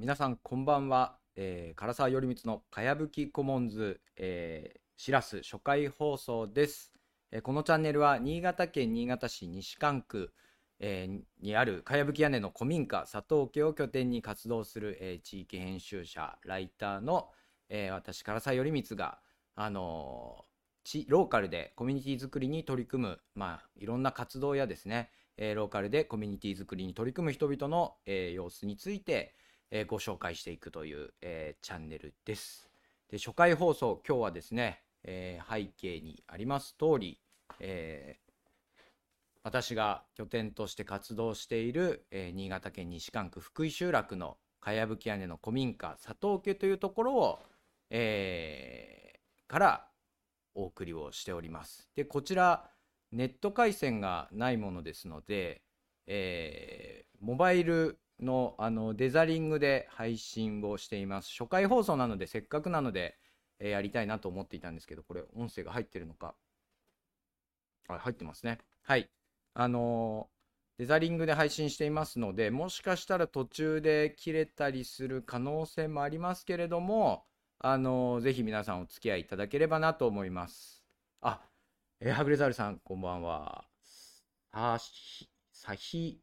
皆さんこんばんは、えー、唐沢頼光のかやぶきコモンズ、えー、しらす初回放送です、えー、このチャンネルは新潟県新潟市西館区、えー、にあるかやぶき屋根の古民家佐藤家を拠点に活動する、えー、地域編集者ライターの、えー、私唐沢頼光があのー、ローカルでコミュニティ作りに取り組む、まあ、いろんな活動やですね、えー、ローカルでコミュニティ作りに取り組む人々の、えー、様子について、えー、ご紹介していくという、えー、チャンネルです。で初回放送、今日はですね、えー、背景にあります通り、えー、私が拠点として活動している、えー、新潟県西館区福井集落のかやぶき屋根の古民家佐藤家というところを、えー、からお送りをしております。でこちらネット回線がないものですので、えー、モバイルのあのデザリングで配信をしています。初回放送なので、せっかくなので、えー、やりたいなと思っていたんですけど、これ、音声が入ってるのか。あ、入ってますね。はい。あのー、デザリングで配信していますので、もしかしたら途中で切れたりする可能性もありますけれども、あのー、ぜひ皆さんお付き合いいただければなと思います。あ、えー、ハグレザールさん、こんばんは。さひ、さひ、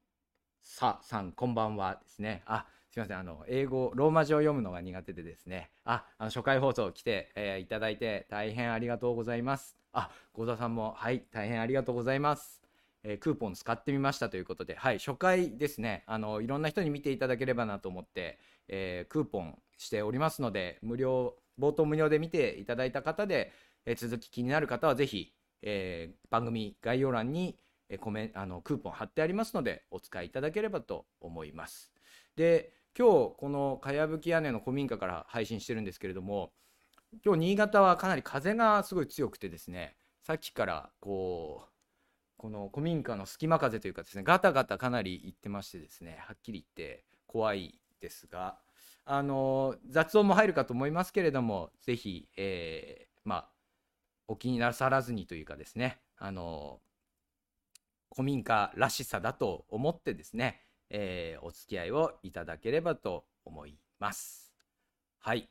ささん、こんばんはですね。あ、すいません。あの、英語、ローマ字を読むのが苦手でですね。あ、あの初回放送来て、えー、いただいて大変ありがとうございます。あ、合田さんも、はい、大変ありがとうございます。えー、クーポン使ってみましたということで、はい、初回ですね。あの、いろんな人に見ていただければなと思って、えー、クーポンしておりますので、無料、冒頭無料で見ていただいた方で、え続き気になる方はぜひ、え番組概要欄に、えコメあのクーポン貼ってありますのでお使いいただければと思います。で今日このかやぶき屋根の古民家から配信してるんですけれども今日新潟はかなり風がすごい強くてですねさっきからこうこの古民家の隙間風というかですねガタガタかなり言ってましてですねはっきり言って怖いですがあの雑音も入るかと思いますけれどもぜひ、えー、まあお気になさらずにというかですねあの古民家らしさだと思ってですね、えー、お付き合いをいただければと思います。はい。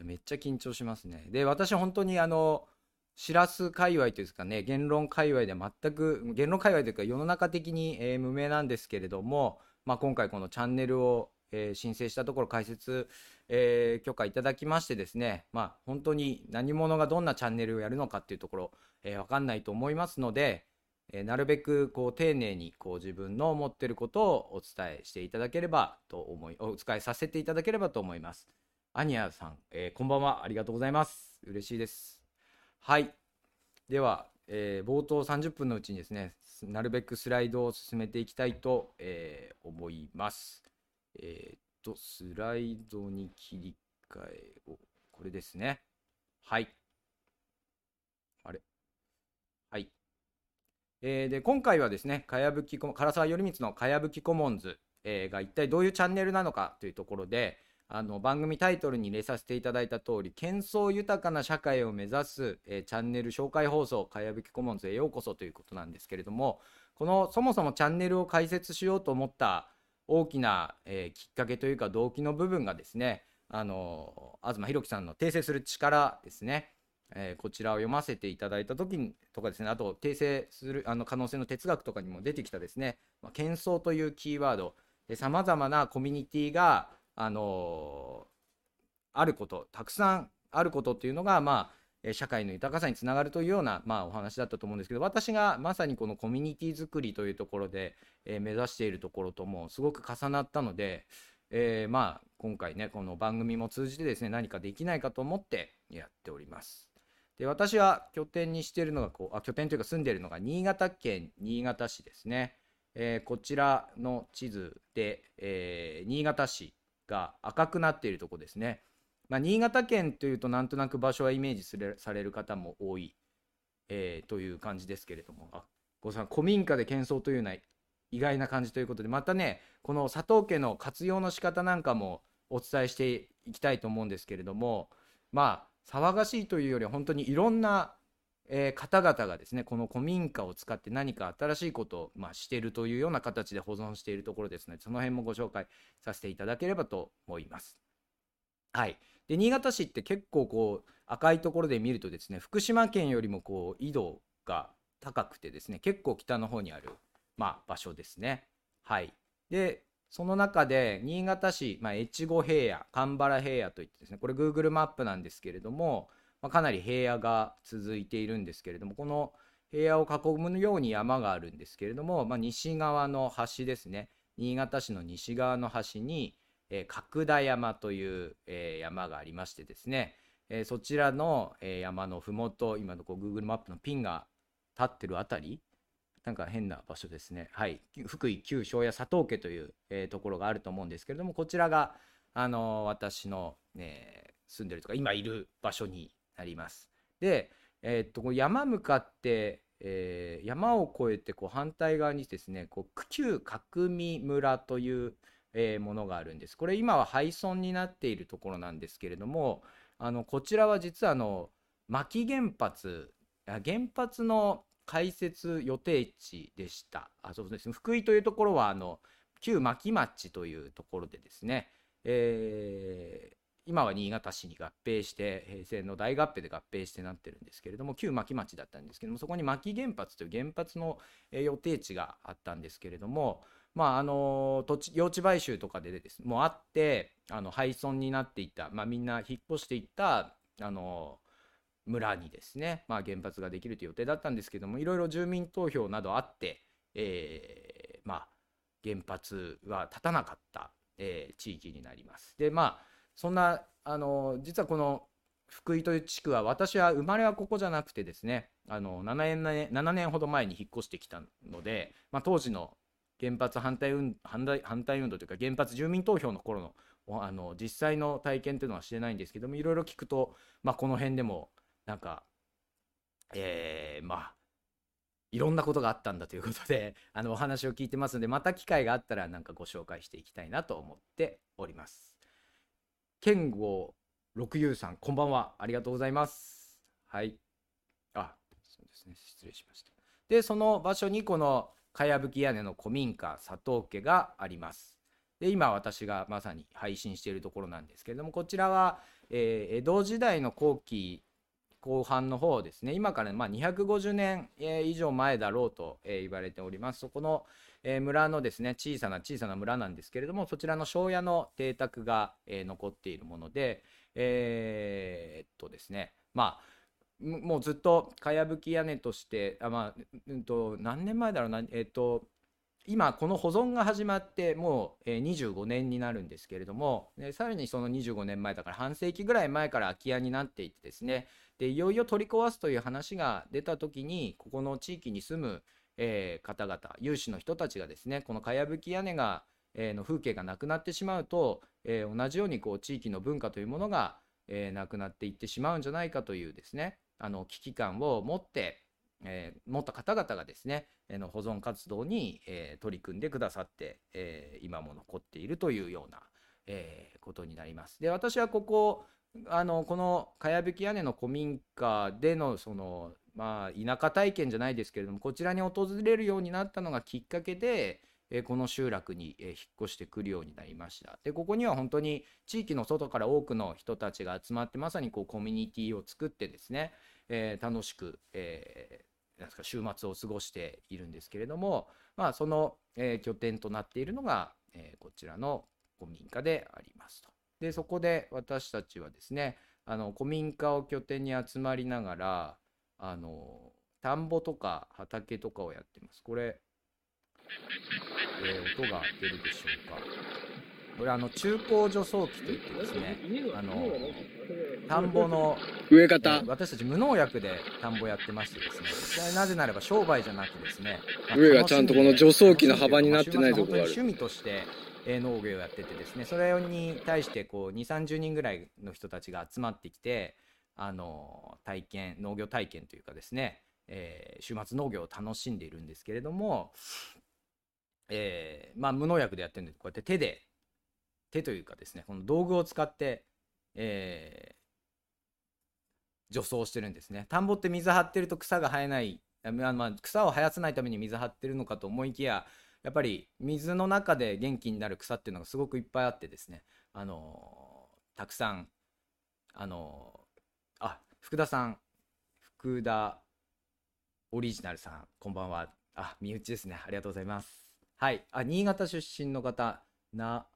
めっちゃ緊張しますね。で、私本当にあの、しらす界隈というかね、言論界隈で全く、言論界隈というか世の中的に、えー、無名なんですけれども、まあ、今回このチャンネルを、えー、申請したところ解説、えー、許可いただきましてですね、まあ、本当に何者がどんなチャンネルをやるのかっていうところ、えー、わかんないと思いますので、えー、なるべくこう丁寧にこう自分の思ってることをお伝えしていただければと思い、お伝えさせていただければと思います。アニアさん、えー、こんばんは。ありがとうございます。嬉しいです。はい。では、えー、冒頭30分のうちにですね、なるべくスライドを進めていきたいと、えー、思います。え、っと、スライドに切り替えを、これですね。はい。あれえー、で今回はですね、かやぶき唐沢頼光のかやぶきコモンズ、えー、が一体どういうチャンネルなのかというところで、あの番組タイトルに入れさせていただいた通り、喧騒豊かな社会を目指す、えー、チャンネル紹介放送、かやぶきコモンズへようこそということなんですけれども、このそもそもチャンネルを開設しようと思った大きな、えー、きっかけというか動機の部分がですね、あの東博樹さんの訂正する力ですね。えー、こちらを読ませていただいた時にとかですねあと訂正するあの可能性の哲学とかにも出てきたですね、まあ、喧騒というキーワードさまざまなコミュニティがあのー、あることたくさんあることっていうのがまあ社会の豊かさにつながるというような、まあ、お話だったと思うんですけど私がまさにこのコミュニティ作りというところで、えー、目指しているところともすごく重なったので、えー、まあ今回ねこの番組も通じてですね何かできないかと思ってやっております。で私は拠点にしているのがこうあ拠点というか住んでいるのが新潟県新潟市ですね、えー、こちらの地図で、えー、新潟市が赤くなっているとこですね、まあ、新潟県というとなんとなく場所はイメージするされる方も多い、えー、という感じですけれども。あごさん古民家で喧騒というのは意外な感じということでまたねこの佐藤家の活用の仕方なんかもお伝えしていきたいと思うんですけれどもまあ騒がしいというよりは本当にいろんなえー方々がですねこの古民家を使って何か新しいことを、まあ、しているというような形で保存しているところですのでその辺もご紹介させていただければと思います。はい、で新潟市って結構こう赤いところで見るとですね福島県よりもこう緯度が高くてですね結構北の方にある、まあ、場所ですね。はい、でその中で新潟市、まあ、越後平野蒲原平野といってですねこれ Google マップなんですけれども、まあ、かなり平野が続いているんですけれどもこの平野を囲むように山があるんですけれども、まあ、西側の端ですね新潟市の西側の端に、えー角田山という、えー山がありましてですね、えーそちらの、えー山のふもと今のこう Google マップのピンが立ってるあたりなんか変な場所ですね。はい。福井旧庄屋佐藤家という、えーところがあると思うんですけれども、こちらが、あのー私の、え住んでるとか、今いる場所になります。で、えーっと、山向かって、えー山を越えてこう反対側にですね、こう旧角見村という、えものがあるんです。これ今は廃村になっているところなんですけれども、あのこちらは実はあの牧原発原発の開設予定地でした。あそうですね福井というところはあの旧牧町というところでですね、えー今は新潟市に合併して平成の大合併で合併してなってるんですけれども旧牧町だったんですけどもそこに牧原発という原発の予定地があったんですけれどもまああの土地用地買収とかでですもうあってあの廃村になっていた、まあ、みんな引っ越していったあの村にですね、まあ、原発ができるという予定だったんですけどもいろいろ住民投票などあって、えーまあ、原発は立たなかった、えー地域になります。でまあそんなあの実はこの福井という地区は私は生まれはここじゃなくてですねあの7年 ,7 年ほど前に引っ越してきたので、まあ、当時の原発反対運反対反対運動というか原発住民投票の頃のあの実際の体験というのはしてないんですけどもいろいろ聞くと、まあ、この辺でもなんかえーまあいろんなことがあったんだということで あのお話を聞いてますのでまた機会があったらなんかご紹介していきたいなと思っております。剣豪六遊さんこんばんはありがとうございます。はい。あそうですね失礼しました。でその場所にこのかやぶき屋根の古民家佐藤家があります。で今私がまさに配信しているところなんですけれどもこちらは、えー江戸時代の後期後半の方ですね。今からまあ250年え以上前だろうとえー言われております。そこのえ村のですね小さな小さな村なんですけれどもそちらの庄屋の邸宅がえ残っているものでえーっとですねまあもうずっとかやぶき屋根としてあまあうんと何年前だろうなえーっと今この保存が始まってもう25年になるんですけれどもさらにその25年前だから半世紀ぐらい前から空き家になっていてですねでいよいよ取り壊すという話が出た時にここの地域に住む、えー方々有志の人たちがですねこのかやぶき屋根が、えーの風景がなくなってしまうと、えー同じようにこう地域の文化というものが、えなくなっていってしまうんじゃないかというですねあの危機感を持って、えー持った方々がですね、えーの保存活動に、えー取り組んでくださって、えー今も残っているというような、えーことになります。で私はここあのこのかやぶき屋根の古民家でのそのまあ田舎体験じゃないですけれどもこちらに訪れるようになったのがきっかけで、えーこの集落に、えー引っ越してくるようになりましたでここには本当に地域の外から多くの人たちが集まってまさにこうコミュニティを作ってですね、えー楽しく、えーなんですか週末を過ごしているんですけれども、まあ、その、えー拠点となっているのが、えこちらの古民家でありますと。でそこで私たちはですねあの古民家を拠点に集まりながらあの田んぼとか畑とかをやってます。これ、え音が出るでしょうか？これあの中高除草機といってですねあの田んぼの植え方えー私たち無農薬で田んぼやってましてですねなぜならば商売じゃなくですねまあ上がちゃんとこの除草機の幅になってないとこがある。趣味としてえー農業をやっててですねそれに対してこう2 3 0人ぐらいの人たちが集まってきてあの体験農業体験というかですね、えー週末農業を楽しんでいるんですけれども、えーまあ無農薬でやってるんでこうやって手で手というかですねこの道具を使って、えー除草してるんですね。田んぼって水張ってると草が生えないあまあ草を生やさないために水張ってるのかと思いきややっぱり水の中で元気になる草っていうのがすごくいっぱいあってですね。あのたくさんあのあ福田さん福田オリジナルさんこんばんは。あ身内ですね。ありがとうございます。はい。あ新潟出身の方な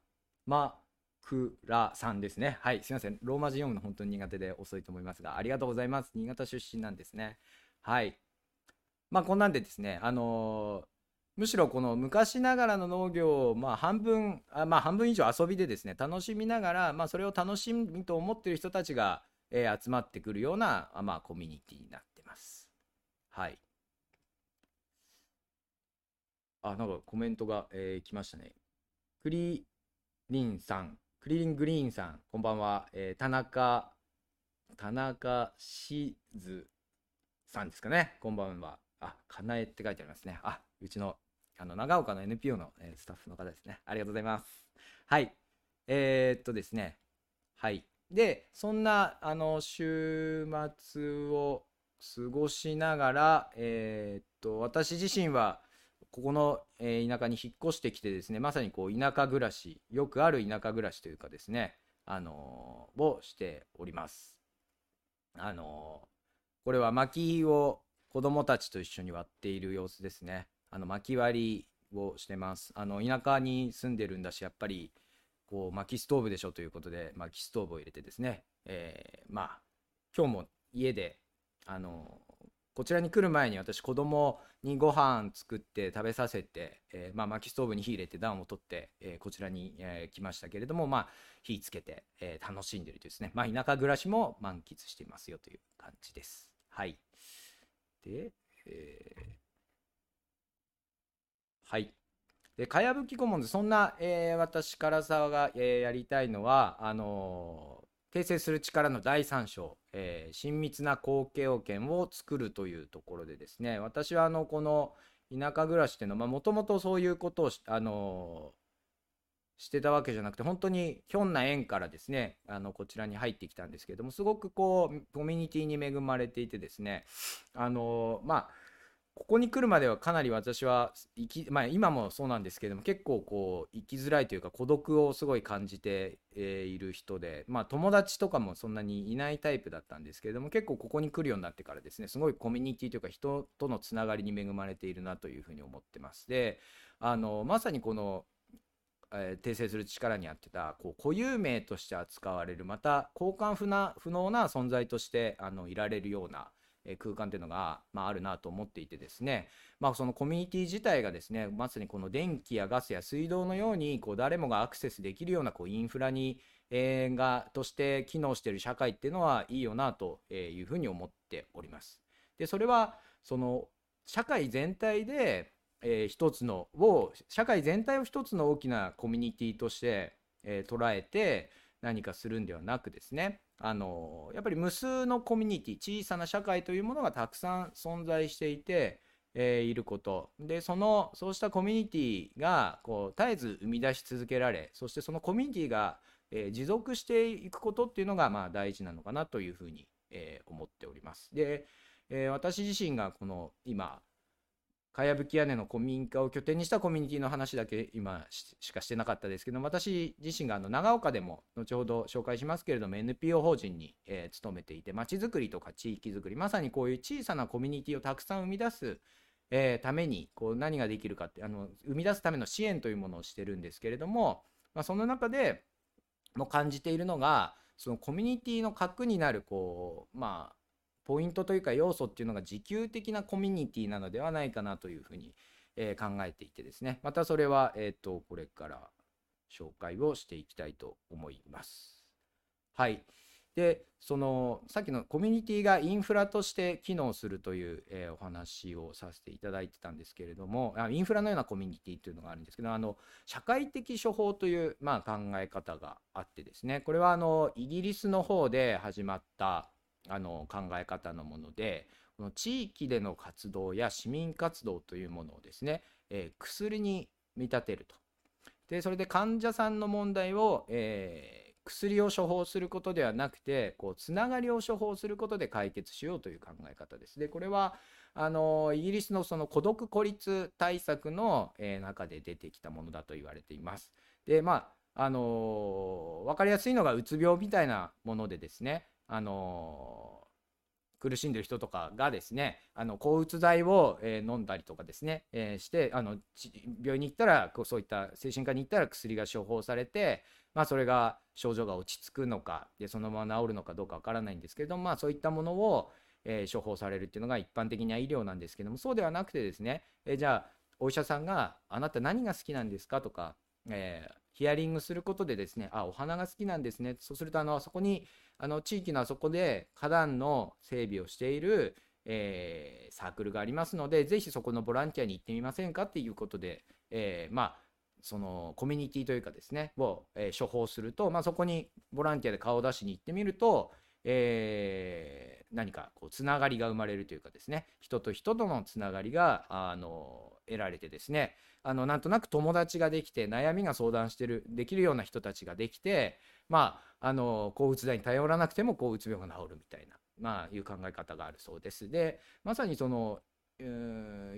まくらさんですね。はいすいません。ローマ字読むの本当に苦手で遅いと思いますがありがとうございます。新潟出身なんですね。はい。まあこんなんでですねあのーむしろこの昔ながらの農業をまあ半分あまあ半分以上遊びでですね楽しみながらまあそれを楽しみと思っている人たちが、えー集まってくるようなまあコミュニティになってます。はい。あなんかコメントが、えー来ましたね。クリリンさん。クリリングリーンさん。こんばんは、えー田中田中しずさんですかね。こんばんは。あかなえって書いてありますね。あうちのあの長岡の NPO の、えースタッフの方ですね。ありがとうございます。はい。えーっとですね。はい。でそんなあの週末を過ごしながらえーっと私自身はここの、えー田舎に引っ越してきてですねまさにこう田舎暮らしよくある田舎暮らしというかですねあのーをしております。あのーこれは薪を子供たちと一緒に割っている様子ですね。あの薪割りをしてます。あの田舎に住んでるんだしやっぱりこう薪ストーブでしょということで薪ストーブを入れてですね、えーまあ今日も家であのこちらに来る前に私子供にご飯作って食べさせて、えーまあ、薪ストーブに火入れて暖を取って、えーこちらに、えー来ましたけれども、まあ、火つけて、えー楽しんでるというですね、まあ、田舎暮らしも満喫していますよという感じです。はい。で、えーはい。で、かやぶき顧問で、そんな、えー私、唐沢が、えーやりたいのは、あのー訂正する力の第3章、えー親密な後継要件を作るというところでですね、私は、あの、この田舎暮らしっていうのは、もともとそういうことをし、あのーしてたわけじゃなくて本当にひょんな縁からですねあのこちらに入ってきたんですけれどもすごくこうコミュニティに恵まれていてですねあのまあここに来るまではかなり私は生き、まあ、今もそうなんですけども結構こう生きづらいというか孤独をすごい感じて、いる人で、まあ、友達とかもそんなにいないタイプだったんですけれども結構ここに来るようになってからですねすごいコミュニティというか人とのつながりに恵まれているなというふうに思ってます。であのまさにこのえ訂正する力にあってたこう固有名として扱われるまた交換不な不能な存在としてあのいられるような、空間っていうのが、まあ、あるなと思っていてですね、まあ、そのコミュニティ自体がですねまさにこの電気やガスや水道のようにこう誰もがアクセスできるようなこうインフラに、えーがとして機能している社会っていうのはいいよなというふうに思っております。でそれはその社会全体でえー一つのを社会全体を一つの大きなコミュニティとして、えー捉えて何かするんではなくですねあのやっぱり無数のコミュニティ小さな社会というものがたくさん存在していて、えーいることでそのそうしたコミュニティがこう絶えず生み出し続けられそしてそのコミュニティが、えー持続していくことっていうのがまあ大事なのかなというふうに、えー思っております。で、え私自身がこの今かやぶき屋根の古民家を拠点にしたコミュニティの話だけ今しかしてなかったですけど私自身があの長岡でも後ほど紹介しますけれども NPO 法人に、えー勤めていてまちづくりとか地域づくりまさにこういう小さなコミュニティをたくさん生み出す、えーためにこう何ができるかってあの生み出すための支援というものをしてるんですけれども、まあ、その中でも感じているのがそのコミュニティの核になるこうまあポイントというか要素っていうのが自給的なコミュニティなのではないかなというふうに、えー考えていてですね。またそれは、えー、とこれから紹介をしていきたいと思います。はい。でそのさっきのコミュニティがインフラとして機能するという、えーお話をさせていただいてたんですけれどもあインフラのようなコミュニティというのがあるんですけどあの社会的処方という、まあ、考え方があってですね。これはあのイギリスの方で始まったあの考え方のものでこの地域での活動や市民活動というものをですね、えー薬に見立てるとでそれで患者さんの問題を、えー薬を処方することではなくてこうつながりを処方することで解決しようという考え方です。でこれはあのイギリスのその孤独孤立対策の、えー、中で出てきたものだと言われています。でまああの分かりやすいのがうつ病みたいなものでですねあの苦しんでる人とかがですねあの抗うつ剤を、えー、飲んだりとかですね、えー、してあの病院に行ったらそういった精神科に行ったら薬が処方されて、まあ、それが症状が落ち着くのかでそのまま治るのかどうかわからないんですけれども、まあ、そういったものを、えー、処方されるっていうのが一般的な医療なんですけどもそうではなくてですね、えじゃあお医者さんが「あなた何が好きなんですか?」とか、えヒアリングすることでですね「あお花が好きなんですね」そうするとあのそこにあの地域のあそこで花壇の整備をしている、えー、サークルがありますので、ぜひそこのボランティアに行ってみませんかっていうことで、えー、まあ、そのコミュニティというかですね、を、えー、処方すると、まあ、そこにボランティアで顔を出しに行ってみると、えー、何かこうつながりが生まれるというかですね人と人とのつながりがあの得られてですねあのなんとなく友達ができて悩みが相談してるできるような人たちができてまああの抗うつ剤に頼らなくても抗うつ病が治るみたいな、まあ、いう考え方があるそうです。でまさにその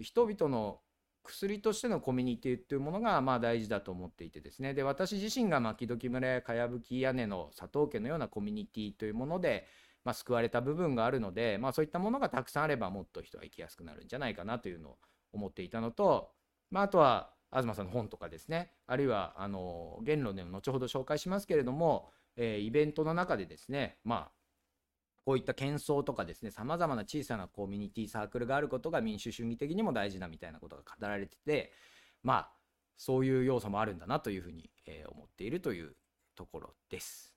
人々の薬としてのコミュニティというものがまあ大事だと思っていてですねで私自身が牧時村やかやぶき屋根の佐藤家のようなコミュニティというもので、まあ、救われた部分があるので、まあ、そういったものがたくさんあればもっと人は生きやすくなるんじゃないかなというのを思っていたのと、まあ、あとは東さんの本とかですねあるいはあの言論でも後ほど紹介しますけれども、えー、イベントの中でですねまあこういった喧騒とかですね、さまざまな小さなコミュニティサークルがあることが民主主義的にも大事だみたいなことが語られてて、まあ、そういう要素もあるんだなというふうに、えー、思っているというところです。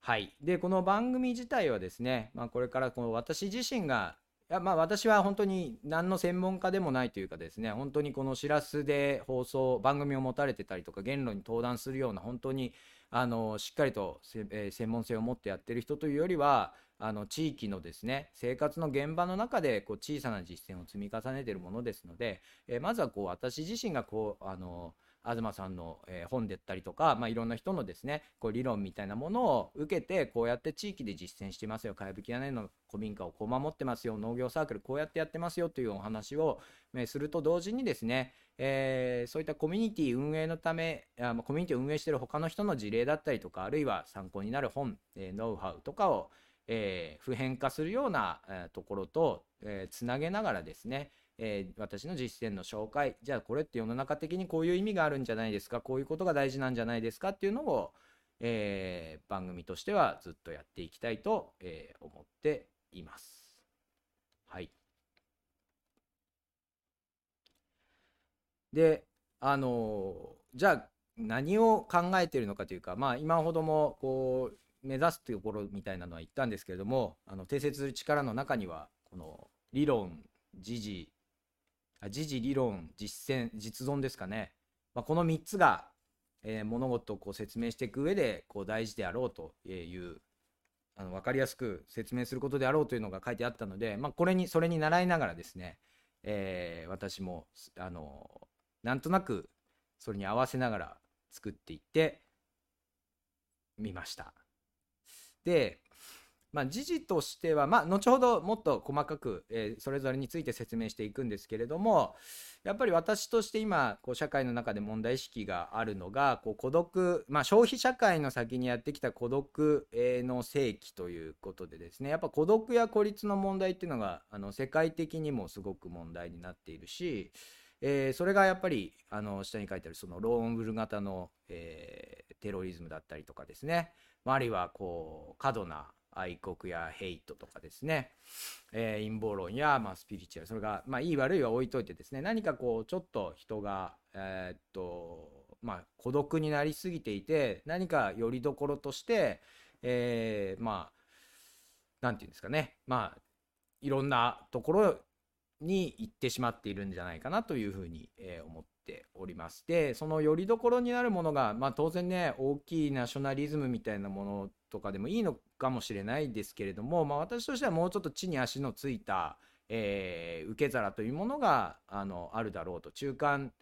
はい。で、この番組自体はですね、まあ、これからこの私自身がやまあ私は本当に何の専門家でもないというかですね本当にこのしらすで放送番組を持たれてたりとか言論に登壇するような本当にあのしっかりと、えー、専門性を持ってやってる人というよりはあの地域のですね生活の現場の中でこう小さな実践を積み重ねているものですので、えー、まずはこう私自身がこうあの東さんの、え本でったりとか、まあ、いろんな人のですねこう理論みたいなものを受けてこうやって地域で実践してますよ。かやぶき屋根の古民家をこう守ってますよ。農業サークルこうやってやってますよというお話を、えすると同時にですね、えー、そういったコミュニティ運営のためあコミュニティを運営してる他の人の事例だったりとかあるいは参考になる本、えノウハウとかをえー、普遍化するような、え、ところと、え、つなげながらですね、えー、私の実践の紹介じゃあこれって世の中的にこういう意味があるんじゃないですか？こういうことが大事なんじゃないですかっていうのを、えー、番組としてはずっとやっていきたいと、えー、思っています。はい。であのじゃあ何を考えているのかというかまあ今ほどもこう目指すというところみたいなのは言ったんですけれどもあの定説する力の中にはこの理論時事時事理論実践実存ですかね、まあ、この3つが、えー、物事をこう説明していく上でこう大事であろうというあの分かりやすく説明することであろうというのが書いてあったので、まあ、これにそれに習いながらですね、えー、私もあのなんとなくそれに合わせながら作っていってみました。で、まあ、時事としては、まあ、後ほどもっと細かく、えー、それぞれについて説明していくんですけれどもやっぱり私として今こう社会の中で問題意識があるのがこう孤独、まあ、消費社会の先にやってきた孤独の世紀ということでですねやっぱ孤独や孤立の問題っていうのがあの世界的にもすごく問題になっているしえー、それがやっぱりあの下に書いてあるそのローンウル型の、えー、テロリズムだったりとかですねあるいはこう過度な愛国やヘイトとかですね、えー、陰謀論や、まあ、スピリチュアルそれが、まあ、いい悪いは置いといてですね何かこうちょっと人が、えー、っとまあ、孤独になりすぎていて何かよりどころとして、えー、まあ何て言うんですかね。まあいろんなところに行ってしまっているんじゃないかなというふうに、えー、思っております。で、そのよりどころになるものが、まあ、当然ね、大きいナショナリズムみたいなものとかでもいいのかもしれないですけれども、まあ、私としてはもうちょっと地に足のついた、えー、受け皿というものがあのあるだろうと中間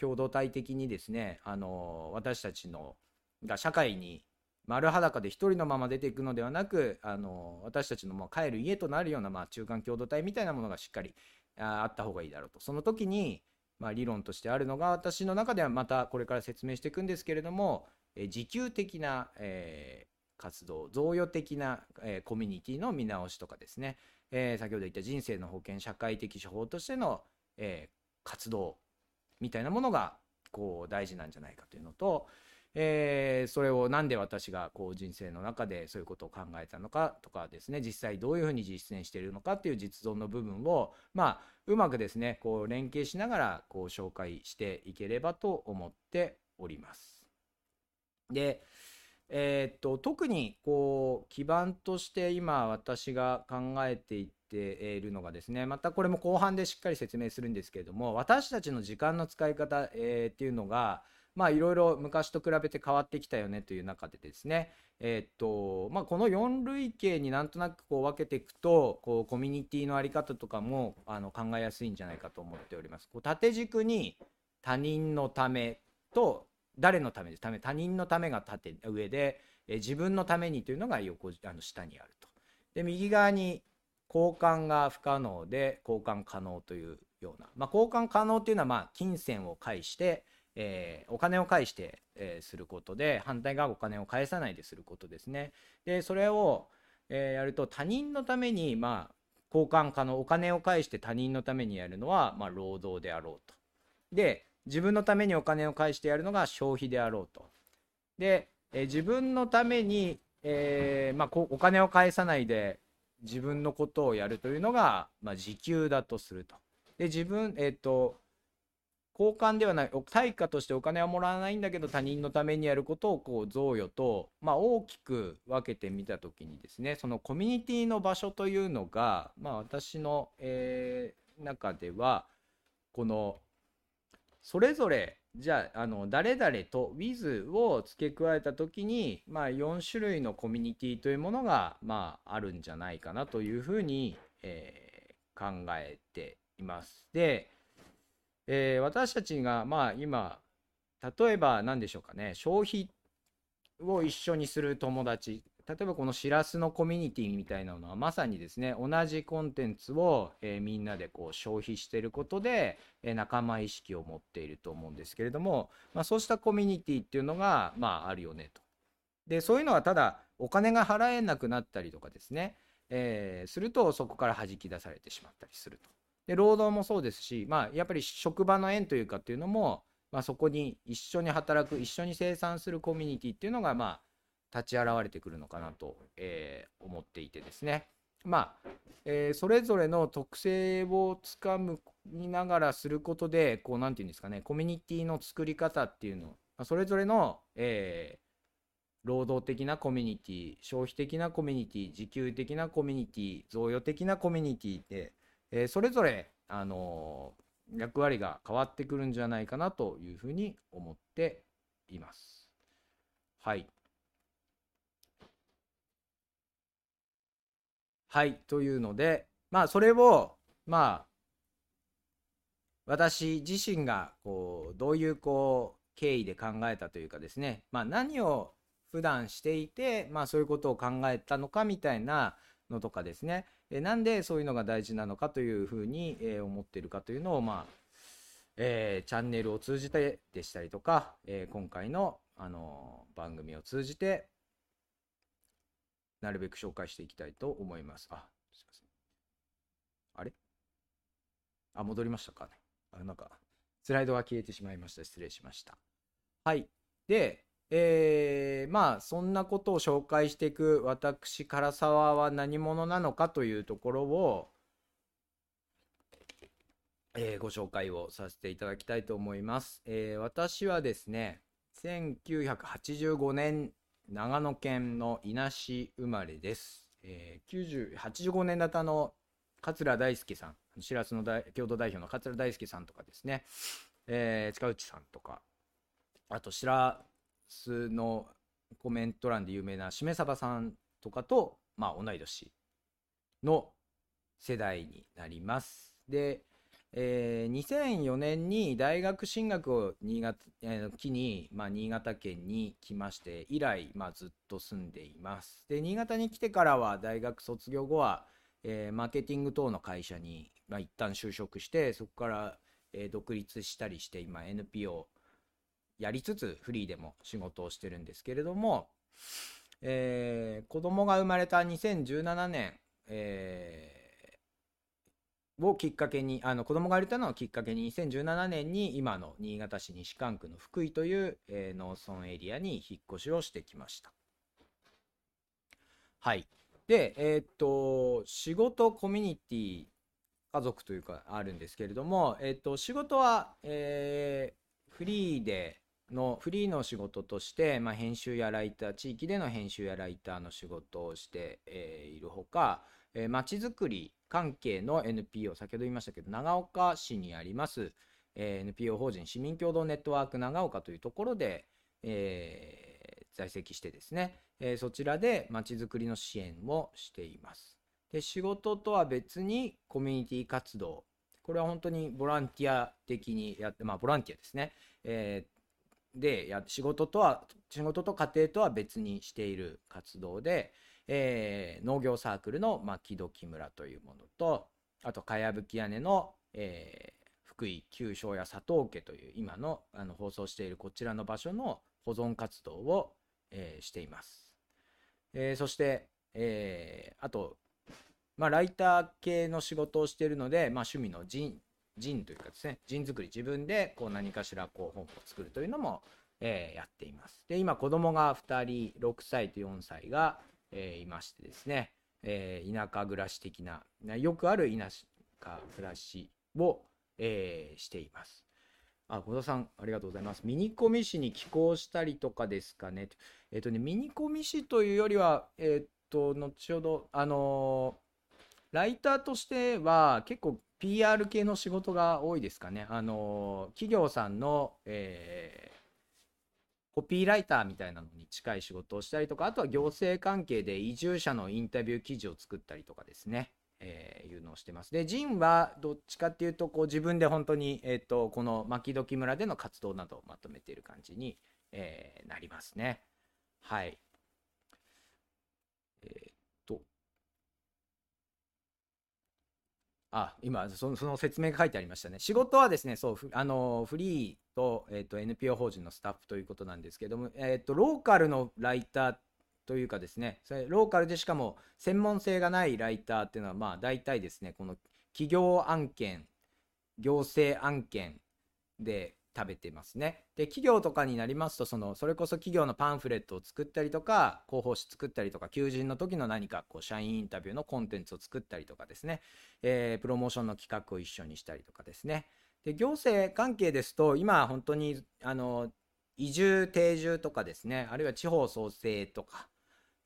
共同体的にですねあの私たちのが社会に丸裸で一人のまま出ていくのではなくあの私たちのまあ帰る家となるようなまあ中間共同体みたいなものがしっかりああった方がいいだろうとその時にまあ理論としてあるのが私の中ではまたこれから説明していくんですけれども、えー自給的な、えー活動贈与的な、えーコミュニティの見直しとかですね、えー先ほど言った人生の保険社会的手法としての、え活動みたいなものがこう大事なんじゃないかというのと、えーそれをなんで私がこう人生の中でそういうことを考えたのかとかですね実際どういうふうに実践しているのかっていう実存の部分をまあうまくですねこう連携しながらこう紹介していければと思っております。でえーっと特にこう基盤として今私が考えていっているのがですねまたこれも後半でしっかり説明するんですけれども私たちの時間の使い方、えーっていうのがまあいろいろ昔と比べて変わってきたよねという中でですねえっとまあこの4類型になんとなくこう分けていくとこうコミュニティの在り方とかもあの考えやすいんじゃないかと思っております。こう縦軸に他人のためと誰のためですため他人のためが縦上で、え自分のためにというのが横あの下にあると。で右側に交換が不可能で交換可能というような、まあ、交換可能というのはまあ金銭を介して、えーお金を返して、えーすることで反対側がお金を返さないですることですね。でそれを、えーやると他人のためにまあ交換可能お金を返して他人のためにやるのはまあ労働であろうと。で自分のためにお金を返してやるのが消費であろうと。で、え自分のために、えまあ、お金を返さないで自分のことをやるというのが、まあ、時給だとすると。で自分えっ、と交換ではない対価としてお金はもらわないんだけど他人のためにやることをこう贈与と、まあ、大きく分けてみた時にですねそのコミュニティの場所というのが、まあ、私の、えー中ではこのそれぞれじゃああの誰々と with を付け加えた時に、まあ、4種類のコミュニティというものが、まあ、あるんじゃないかなというふうに、えー考えています。で、えー私たちが、まあ、今例えば何でしょうかね消費を一緒にする友達例えばこのしらすのコミュニティみたいなのはまさにですね同じコンテンツを、えーみんなでこう消費していることで、えー仲間意識を持っていると思うんですけれども、まあ、そうしたコミュニティっていうのが、まあ、あるよねと。でそういうのはただお金が払えなくなったりとかですね、えーするとそこから弾き出されてしまったりすると。で労働もそうですし、まあ、やっぱり職場の縁というかっていうのも、まあ、そこに一緒に働く一緒に生産するコミュニティっていうのが、まあ、立ち現れてくるのかなと、えー思っていてですね。まあ、えーそれぞれの特性をつかむみながらすることでこうなんていうんですかねコミュニティの作り方っていうのまあそれぞれの、えー労働的なコミュニティ消費的なコミュニティ自給的なコミュニティ贈与的なコミュニティで、えーそれぞれ、あのー役割が変わってくるんじゃないかなというふうに思っています。はい。はい。というので、まあ、それを、まあ、私自身が、こう、どういう、こう、経緯で考えたというかですね、まあ、何を普段していて、まあ、そういうことを考えたのかみたいなのとかですね、えなんでそういうのが大事なのかというふうに、え思っているかというのを、まあ、えーチャンネルを通じてでしたりとか、えー今回の、あのー番組を通じて、なるべく紹介していきたいと思います。あ、すいません。あれ？あ、戻りましたかね。あ、なんか、スライドが消えてしまいました。失礼しました。はい。で、えーまあ、そんなことを紹介していく私、唐沢は何者なのかというところを、えーご紹介をさせていただきたいと思います。えー私はですね、1985年、長野県の伊那市生まれです。えー90 85年型の桂大輔さん、しらすの共同代表の桂大輔さんとかですね、えー塚内さんとか、あとしらすのコメント欄で有名なしめさばさんとかと、まあ、同い年の世代になります。で、えー2004年に大学進学を新潟、えー機に、まあ、新潟県に来まして以来、まあ、ずっと住んでいますで新潟に来てからは大学卒業後は、えーマーケティング等の会社に、まあ、一旦就職してそこから、えー独立したりして今 NPO やりつつフリーでも仕事をしてるんですけれども、えー子供が生まれた2017年、えーをきっかけにあの子供が生まれたのをきっかけに2017年に今の新潟市西蒲区の福井という、えー農村エリアに引っ越しをしてきました。はい。で、えーっと、仕事コミュニティ家族というかあるんですけれども、えーっと、仕事は、えーフリーでのフリーの仕事として、まあ、編集やライター地域での編集やライターの仕事をして、えーいるほかまちづくり関係の NPO 先ほど言いましたけど長岡市にあります、えー NPO 法人市民共同ネットワーク長岡というところで、えー在籍してですね、えーそちらでまちづくりの支援をしています。で仕事とは別にコミュニティ活動。これは本当にボランティア的にやってまあボランティアですね、えーでや仕事とは仕事と家庭とは別にしている活動で、えー農業サークルの牧戸木村というものとあとかやぶき屋根の、えー福井旧庄屋佐藤家という今のあの放送しているこちらの場所の保存活動を、えーしています、えーそして、えーあと、まあ、ライター系の仕事をしているので、まあ、趣味のジンジンというかですねジン作り自分でこう何かしらこう本を作るというのも、えーやっていますで今子供が2人6歳と4歳が、えーいましてですね、えー田舎暮らし的なよくある田舎暮らしを、えーしていますあ、小田さん、ありがとうございます。ミニコミ誌に寄稿したりとかですかね。えっ、とね、ミニコミ誌というよりは、えっ、と、後ほど、あのーライターとしては結構 PR 系の仕事が多いですかね。あの企業さんの、えーコピーライターみたいなのに近い仕事をしたりとか、あとは行政関係で移住者のインタビュー記事を作ったりとかですね。えーいうのをしてます。で、ジンはどっちかっていうと、こう自分で本当に、えっ、と、この牧時村での活動などをまとめている感じに、えーなりますね。はい。えーっと。あ、今そ、その説明が書いてありましたね。仕事はですね、そう、あのフリーと,、えーっと NPO 法人のスタッフということなんですけども、えーとローカルのライターというかですね、それローカルでしかも専門性がないライターっていうのは、まあ大体ですね、この企業案件、行政案件で食べてますね。で、企業とかになりますと、その、それこそ企業のパンフレットを作ったりとか、広報誌作ったりとか、求人の時の何か、こう、社員インタビューのコンテンツを作ったりとかですね、えープロモーションの企画を一緒にしたりとかですね。で、行政関係ですと、今本当に、あの、移住定住とかですね、あるいは地方創生とか、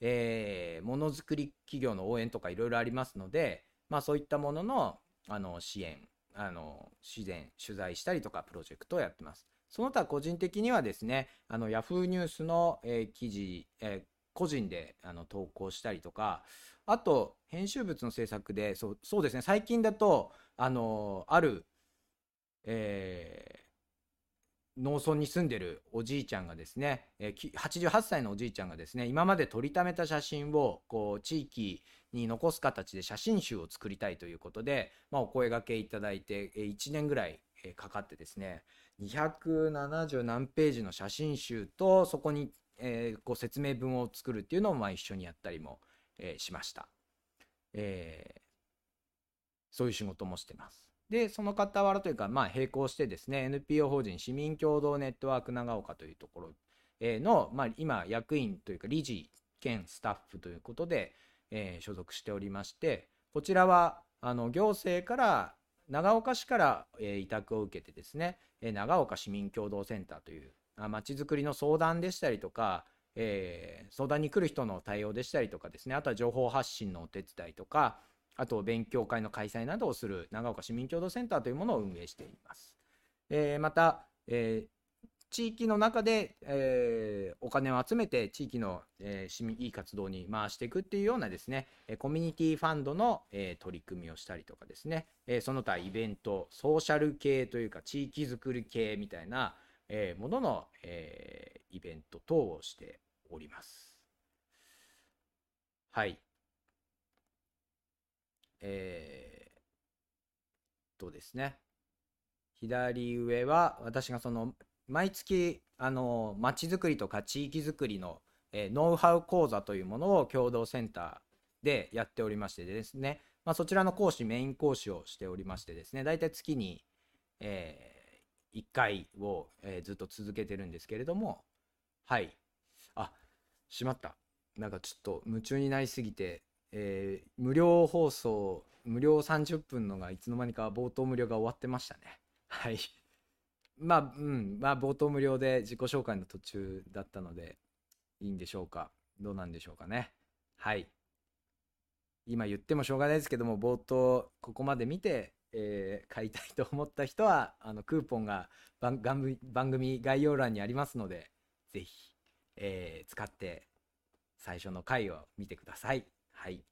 えーものづくり企業の応援とかいろいろありますので、まあそういったものの、あの、支援、あの、自然、取材したりとかプロジェクトをやってます。その他個人的にはですね、あの、ヤフーニュースの、えー記事、えー個人であの投稿したりとか、あと、編集物の制作で、そうそうですね、最近だと、あの、ある、えー農村に住んでるおじいちゃんがですね、え88歳のおじいちゃんがですね、今まで撮りためた写真を、こう、地域に残す形で写真集を作りたいということで、まあ、お声掛けいただいて、え1年ぐらい、かかってですね、270何ページの写真集と、そこに、えーこう説明文を作るっていうのを、まあ、一緒にやったりも、しました。えーそういう仕事もしてます。で、その傍らというか、まあ、並行してですね、NPO 法人市民共同ネットワーク長岡というところの、まあ、今、役員というか、理事兼スタッフということで、えー所属しておりまして、こちらは、あの、行政から、長岡市から、えー委託を受けてですね、えー長岡市民共同センターという、まちづくりの相談でしたりとか、えー相談に来る人の対応でしたりとかですね、あとは情報発信のお手伝いとか、あと勉強会の開催などをする長岡市民共同センターというものを運営しています。えまた、えー地域の中で、えーお金を集めて地域の、えー市民いい活動に回していくっていうようなですね、えコミュニティファンドの、えー取り組みをしたりとかですね、えーその他イベントソーシャル系というか地域づくり系みたいな、えーものの、えーイベント等をしております。はい。えー、とですね。左上は私がその毎月あの街づくりとか地域づくりの、えーノウハウ講座というものを共同センターでやっておりましてですね、まあ、そちらの講師メイン講師をしておりましてですね。大体月に、え1回を、えーずっと続けてるんですけれども。はい。あしまった。なんかちょっと夢中になりすぎて、えー無料放送無料30分のがいつの間にか冒頭無料が終わってましたね。はい。まあ、うん、まあ、冒頭無料で自己紹介の途中だったので、いいんでしょうか？どうなんでしょうかね？はい。今言ってもしょうがないですけども、冒頭、ここまで見て、えー買いたいと思った人は、あの、クーポンが番番組概要欄にありますので、ぜひ、えー使って、最初の回を見てください。はい。